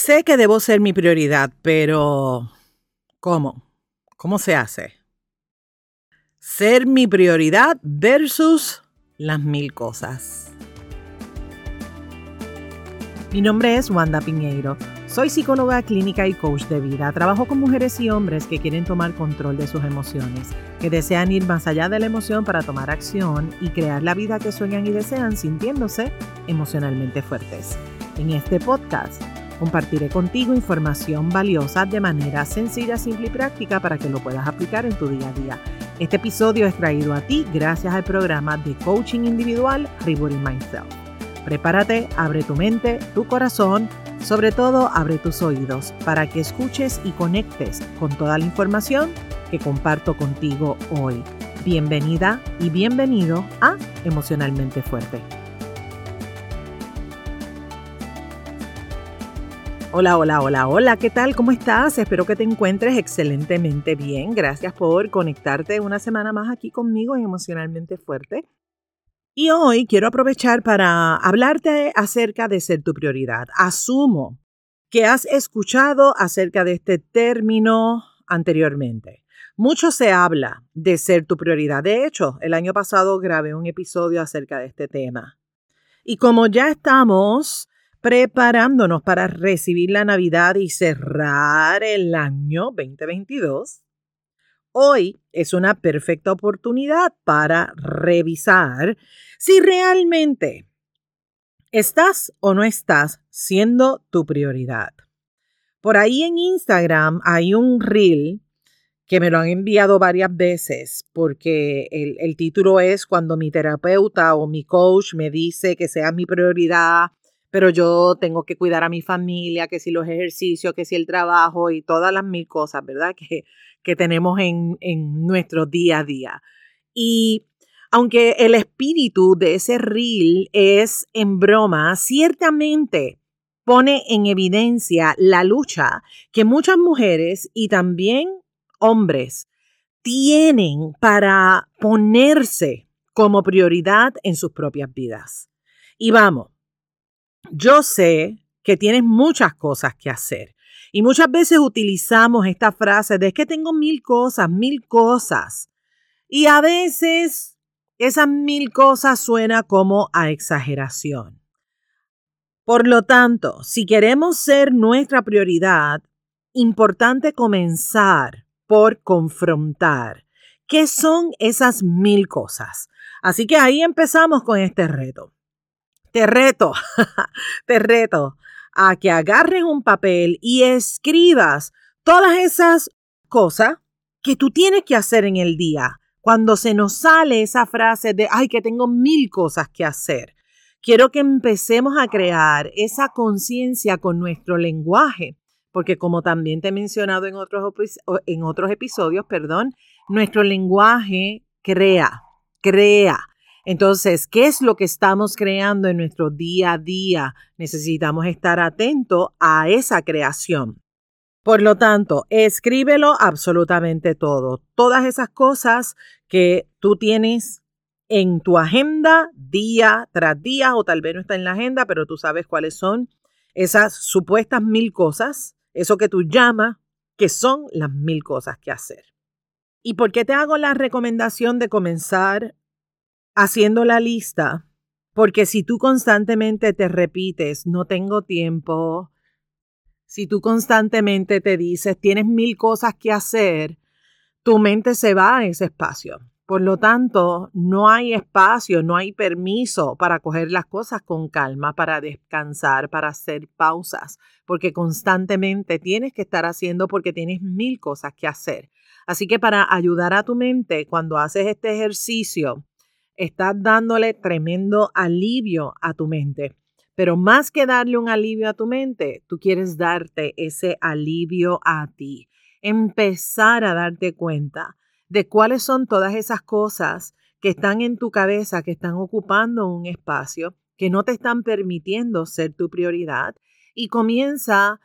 Sé que debo ser mi prioridad, pero ¿cómo? ¿Cómo se hace? Ser mi prioridad versus las mil cosas. Mi nombre es Wanda Piñeiro. Soy psicóloga clínica y coach de vida. Trabajo con mujeres y hombres que quieren tomar control de sus emociones, que desean ir más allá de la emoción para tomar acción y crear la vida que sueñan y desean sintiéndose emocionalmente fuertes. En este podcast Compartiré contigo información valiosa de manera sencilla, simple y práctica para que lo puedas aplicar en tu día a día. Este episodio es traído a ti gracias al programa de coaching individual Rebooting Myself. Prepárate, abre tu mente, tu corazón, sobre todo abre tus oídos para que escuches y conectes con toda la información que comparto contigo hoy. Bienvenida y bienvenido a Emocionalmente Fuerte. Hola, hola, hola, hola, ¿qué tal? ¿Cómo estás? Espero que te encuentres excelentemente bien. Gracias por conectarte una semana más aquí conmigo en Emocionalmente Fuerte. Y hoy quiero aprovechar para hablarte acerca de ser tu prioridad. Asumo que has escuchado acerca de este término anteriormente. Mucho se habla de ser tu prioridad. De hecho, el año pasado grabé un episodio acerca de este tema. Y como ya estamos preparándonos para recibir la Navidad y cerrar el año 2022, hoy es una perfecta oportunidad para revisar si realmente estás o no estás siendo tu prioridad. Por ahí en Instagram hay un reel que me lo han enviado varias veces porque el, el, título es cuando mi terapeuta o mi coach me dice que sea mi prioridad pero yo tengo que cuidar a mi familia, que si los ejercicios, que si el trabajo y todas las mil cosas, ¿verdad? Que, que tenemos en, en nuestro día a día. Y aunque el espíritu de ese reel es en broma, ciertamente pone en evidencia la lucha que muchas mujeres y también hombres tienen para ponerse como prioridad en sus propias vidas. Y vamos, yo sé que tienes muchas cosas que hacer. Y muchas veces utilizamos esta frase de que tengo mil cosas, mil cosas. Y a veces esas mil cosas suena como a exageración. Por lo tanto, si queremos ser nuestra prioridad, importante comenzar por confrontar qué son esas mil cosas. Así que ahí empezamos con este reto te reto, te reto a que agarres un papel y escribas todas esas cosas que tú tienes que hacer en el día. Cuando se nos sale esa frase de, ay, que tengo mil cosas que hacer. Quiero que empecemos a crear esa conciencia con nuestro lenguaje, porque como también te he mencionado en otros, episodios, perdón, nuestro lenguaje crea, crea. Entonces, ¿qué es lo que estamos creando en nuestro día a día? Necesitamos estar atentos a esa creación. Por lo tanto, escríbelo absolutamente todo. Todas esas cosas que tú tienes en tu agenda día tras día, o tal vez no está en la agenda, pero tú sabes cuáles son esas supuestas mil cosas, eso que tú llamas, que son las mil cosas que hacer. ¿Y por qué te hago la recomendación de comenzar haciendo la lista, porque si tú constantemente te repites, no tengo tiempo, si tú constantemente te dices, tienes mil cosas que hacer, tu mente se va a ese espacio. Por lo tanto, no hay espacio, no hay permiso para coger las cosas con calma, para descansar, para hacer pausas, porque constantemente tienes que estar haciendo porque tienes mil cosas que hacer. Así que para ayudar a tu mente, cuando haces este ejercicio, estás dándole tremendo alivio a tu mente. Pero más que darle un alivio a tu mente, tú quieres darte ese alivio a ti. Empezar a darte cuenta de cuáles son todas esas cosas que están en tu cabeza, que están ocupando un espacio, que no te están permitiendo ser tu prioridad. Y comienza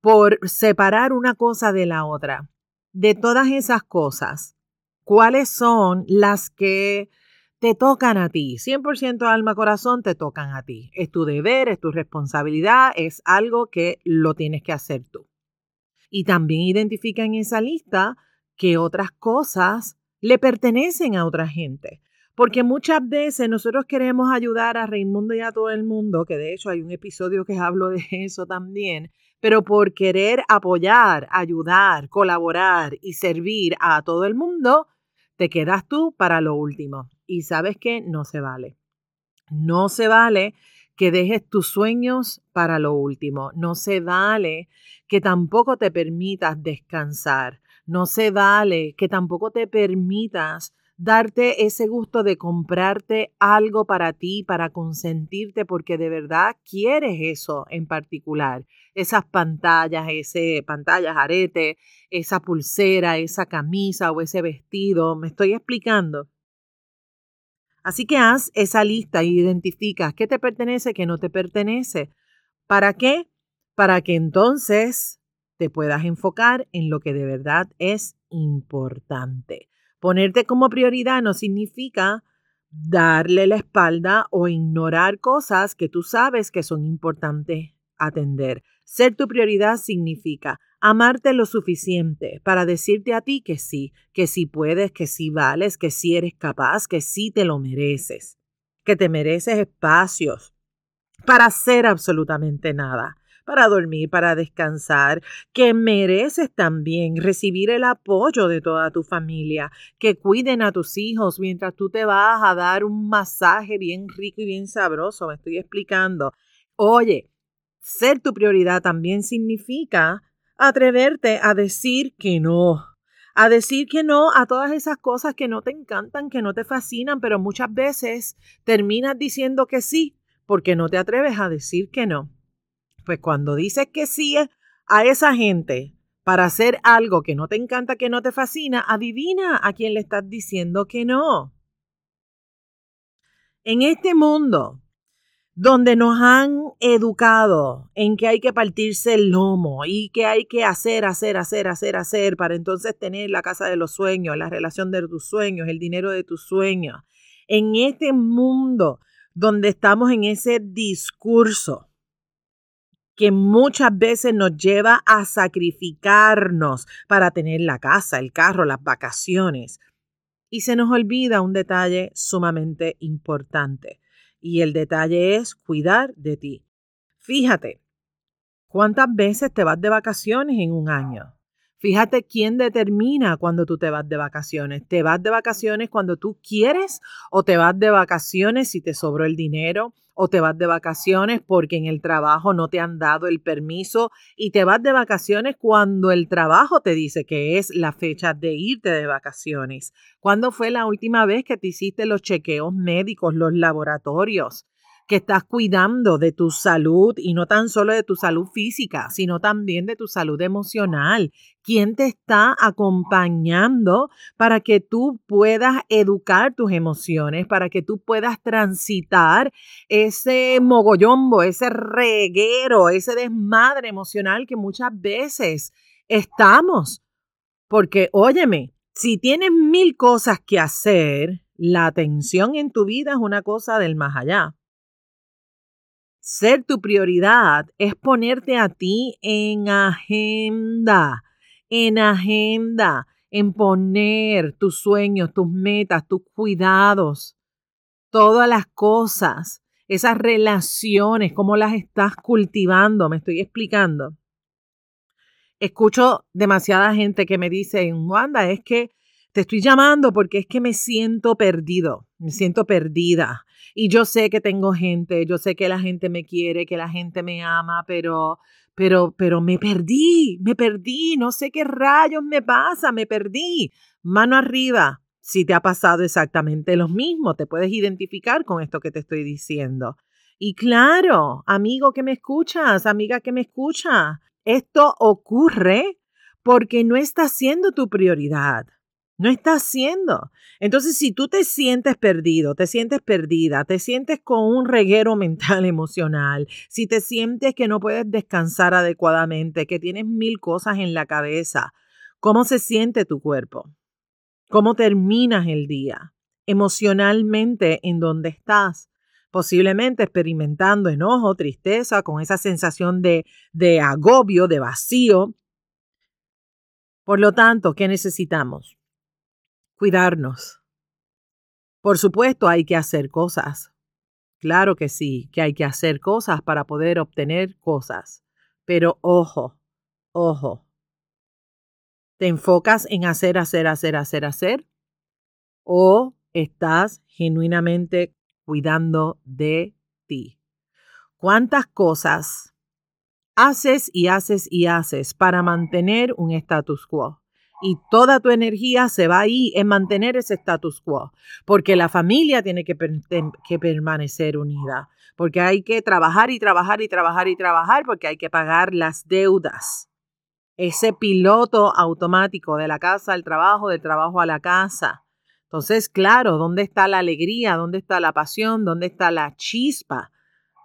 por separar una cosa de la otra. De todas esas cosas, ¿cuáles son las que te tocan a ti, 100% alma corazón te tocan a ti. Es tu deber, es tu responsabilidad, es algo que lo tienes que hacer tú. Y también identifica en esa lista que otras cosas le pertenecen a otra gente. Porque muchas veces nosotros queremos ayudar a Raimundo y a todo el mundo, que de hecho hay un episodio que hablo de eso también, pero por querer apoyar, ayudar, colaborar y servir a todo el mundo, te quedas tú para lo último. Y sabes que no se vale. No se vale que dejes tus sueños para lo último. No se vale que tampoco te permitas descansar. No se vale que tampoco te permitas darte ese gusto de comprarte algo para ti, para consentirte, porque de verdad quieres eso en particular. Esas pantallas, ese pantallas, arete, esa pulsera, esa camisa o ese vestido. ¿Me estoy explicando? Así que haz esa lista y identificas qué te pertenece, qué no te pertenece. ¿Para qué? Para que entonces te puedas enfocar en lo que de verdad es importante. Ponerte como prioridad no significa darle la espalda o ignorar cosas que tú sabes que son importantes atender. Ser tu prioridad significa amarte lo suficiente para decirte a ti que sí, que sí puedes, que sí vales, que sí eres capaz, que sí te lo mereces, que te mereces espacios para hacer absolutamente nada, para dormir, para descansar, que mereces también recibir el apoyo de toda tu familia, que cuiden a tus hijos mientras tú te vas a dar un masaje bien rico y bien sabroso, me estoy explicando. Oye, ser tu prioridad también significa atreverte a decir que no, a decir que no a todas esas cosas que no te encantan, que no te fascinan, pero muchas veces terminas diciendo que sí porque no te atreves a decir que no. Pues cuando dices que sí a esa gente para hacer algo que no te encanta, que no te fascina, adivina a quién le estás diciendo que no. En este mundo donde nos han educado en que hay que partirse el lomo y que hay que hacer, hacer, hacer, hacer, hacer para entonces tener la casa de los sueños, la relación de tus sueños, el dinero de tus sueños. En este mundo donde estamos en ese discurso que muchas veces nos lleva a sacrificarnos para tener la casa, el carro, las vacaciones. Y se nos olvida un detalle sumamente importante. Y el detalle es cuidar de ti. Fíjate, ¿cuántas veces te vas de vacaciones en un año? Fíjate quién determina cuando tú te vas de vacaciones. ¿Te vas de vacaciones cuando tú quieres o te vas de vacaciones si te sobró el dinero o te vas de vacaciones porque en el trabajo no te han dado el permiso y te vas de vacaciones cuando el trabajo te dice que es la fecha de irte de vacaciones. ¿Cuándo fue la última vez que te hiciste los chequeos médicos, los laboratorios? Que estás cuidando de tu salud y no tan solo de tu salud física, sino también de tu salud emocional. ¿Quién te está acompañando para que tú puedas educar tus emociones, para que tú puedas transitar ese mogollombo, ese reguero, ese desmadre emocional que muchas veces estamos? Porque, óyeme, si tienes mil cosas que hacer, la atención en tu vida es una cosa del más allá. Ser tu prioridad es ponerte a ti en agenda, en agenda, en poner tus sueños, tus metas, tus cuidados, todas las cosas, esas relaciones, cómo las estás cultivando, me estoy explicando. Escucho demasiada gente que me dice, Wanda, es que te estoy llamando porque es que me siento perdido, me siento perdida. Y yo sé que tengo gente, yo sé que la gente me quiere, que la gente me ama, pero, pero, pero me perdí, me perdí, no sé qué rayos me pasa, me perdí. Mano arriba, si te ha pasado exactamente lo mismo, te puedes identificar con esto que te estoy diciendo. Y claro, amigo que me escuchas, amiga que me escucha, esto ocurre porque no está siendo tu prioridad. No está haciendo. Entonces, si tú te sientes perdido, te sientes perdida, te sientes con un reguero mental emocional, si te sientes que no puedes descansar adecuadamente, que tienes mil cosas en la cabeza, ¿cómo se siente tu cuerpo? ¿Cómo terminas el día? emocionalmente en donde estás. Posiblemente experimentando enojo, tristeza, con esa sensación de, de agobio, de vacío. Por lo tanto, ¿qué necesitamos? Cuidarnos. Por supuesto, hay que hacer cosas. Claro que sí, que hay que hacer cosas para poder obtener cosas. Pero ojo, ojo. ¿Te enfocas en hacer, hacer, hacer, hacer, hacer? ¿O estás genuinamente cuidando de ti? ¿Cuántas cosas haces y haces y haces para mantener un status quo? Y toda tu energía se va ahí en mantener ese status quo, porque la familia tiene que, permanecer unida, porque hay que trabajar y trabajar y trabajar y trabajar, porque hay que pagar las deudas. Ese piloto automático de la casa al trabajo, del trabajo a la casa. Entonces, claro, ¿dónde está la alegría? ¿Dónde está la pasión? ¿Dónde está la chispa?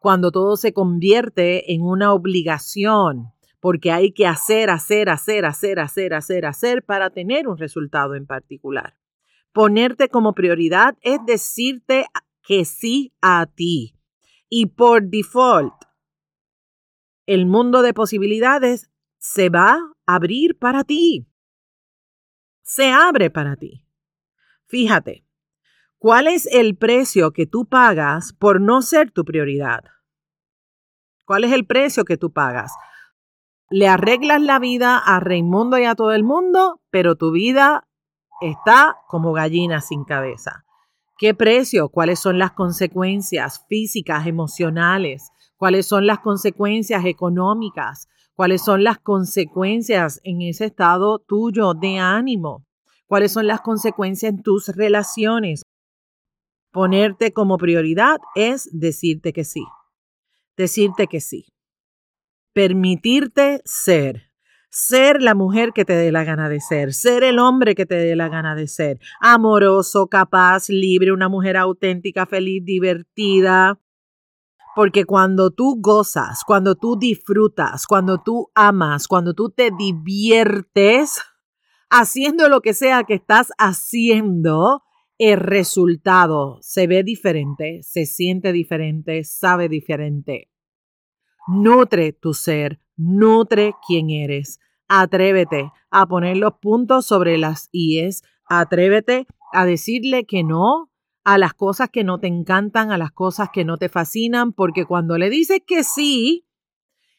Cuando todo se convierte en una obligación porque hay que hacer, hacer, hacer, hacer, hacer, hacer, hacer para tener un resultado en particular. Ponerte como prioridad es decirte que sí a ti. Y por default, el mundo de posibilidades se va a abrir para ti. Se abre para ti. Fíjate, ¿cuál es el precio que tú pagas por no ser tu prioridad? ¿Cuál es el precio que tú pagas? Le arreglas la vida a Raimundo y a todo el mundo, pero tu vida está como gallina sin cabeza. ¿Qué precio? ¿Cuáles son las consecuencias físicas, emocionales? ¿Cuáles son las consecuencias económicas? ¿Cuáles son las consecuencias en ese estado tuyo de ánimo? ¿Cuáles son las consecuencias en tus relaciones? Ponerte como prioridad es decirte que sí. Decirte que sí permitirte ser. Ser la mujer que te dé la gana de ser, ser el hombre que te dé la gana de ser, amoroso, capaz, libre, una mujer auténtica, feliz, divertida. Porque cuando tú gozas, cuando tú disfrutas, cuando tú amas, cuando tú te diviertes haciendo lo que sea que estás haciendo, el resultado se ve diferente, se siente diferente, sabe diferente. Nutre tu ser, nutre quién eres. Atrévete a poner los puntos sobre las IES. Atrévete a decirle que no a las cosas que no te encantan, a las cosas que no te fascinan, porque cuando le dices que sí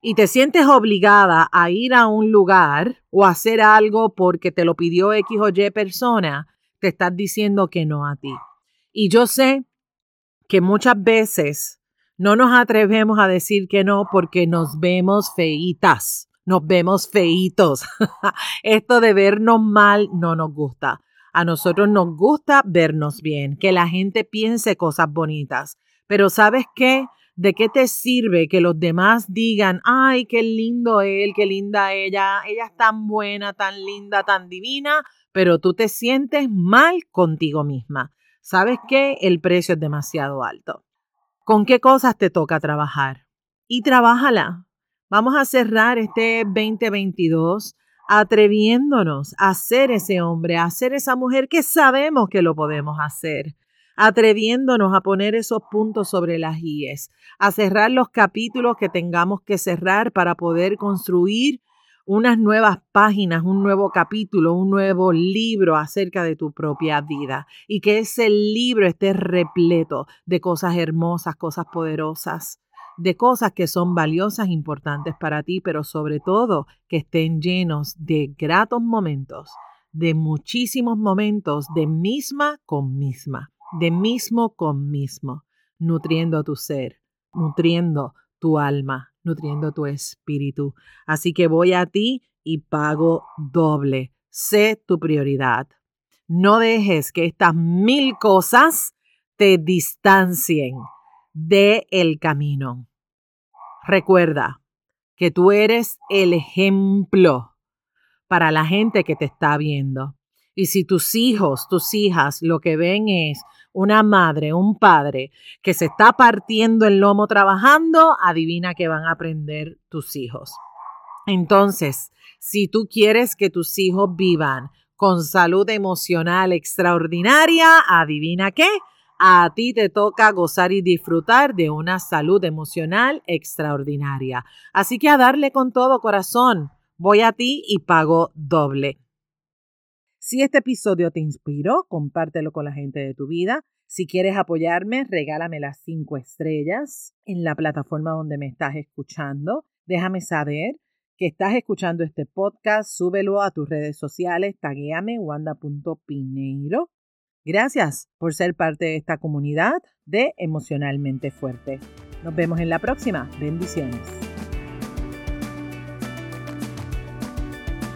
y te sientes obligada a ir a un lugar o hacer algo porque te lo pidió X o Y persona, te estás diciendo que no a ti. Y yo sé que muchas veces no nos atrevemos a decir que no porque nos vemos feitas, nos vemos feitos. Esto de vernos mal no nos gusta. A nosotros nos gusta vernos bien, que la gente piense cosas bonitas. Pero ¿sabes qué? ¿De qué te sirve que los demás digan, ay, qué lindo él, qué linda ella, ella es tan buena, tan linda, tan divina, pero tú te sientes mal contigo misma? ¿Sabes qué? El precio es demasiado alto con qué cosas te toca trabajar. Y trabájala. Vamos a cerrar este 2022 atreviéndonos a ser ese hombre, a ser esa mujer que sabemos que lo podemos hacer, atreviéndonos a poner esos puntos sobre las IES, a cerrar los capítulos que tengamos que cerrar para poder construir unas nuevas páginas, un nuevo capítulo, un nuevo libro acerca de tu propia vida y que ese libro esté repleto de cosas hermosas, cosas poderosas, de cosas que son valiosas, importantes para ti, pero sobre todo que estén llenos de gratos momentos, de muchísimos momentos de misma con misma, de mismo con mismo, nutriendo tu ser, nutriendo tu alma, nutriendo tu espíritu. Así que voy a ti y pago doble. Sé tu prioridad. No dejes que estas mil cosas te distancien de el camino. Recuerda que tú eres el ejemplo para la gente que te está viendo. Y si tus hijos, tus hijas, lo que ven es una madre, un padre que se está partiendo el lomo trabajando, adivina que van a aprender tus hijos. Entonces, si tú quieres que tus hijos vivan con salud emocional extraordinaria, adivina qué, a ti te toca gozar y disfrutar de una salud emocional extraordinaria. Así que a darle con todo corazón, voy a ti y pago doble. Si este episodio te inspiró, compártelo con la gente de tu vida. Si quieres apoyarme, regálame las cinco estrellas en la plataforma donde me estás escuchando. Déjame saber que estás escuchando este podcast, súbelo a tus redes sociales, taguéame wanda.pineiro. Gracias por ser parte de esta comunidad de Emocionalmente Fuerte. Nos vemos en la próxima. Bendiciones.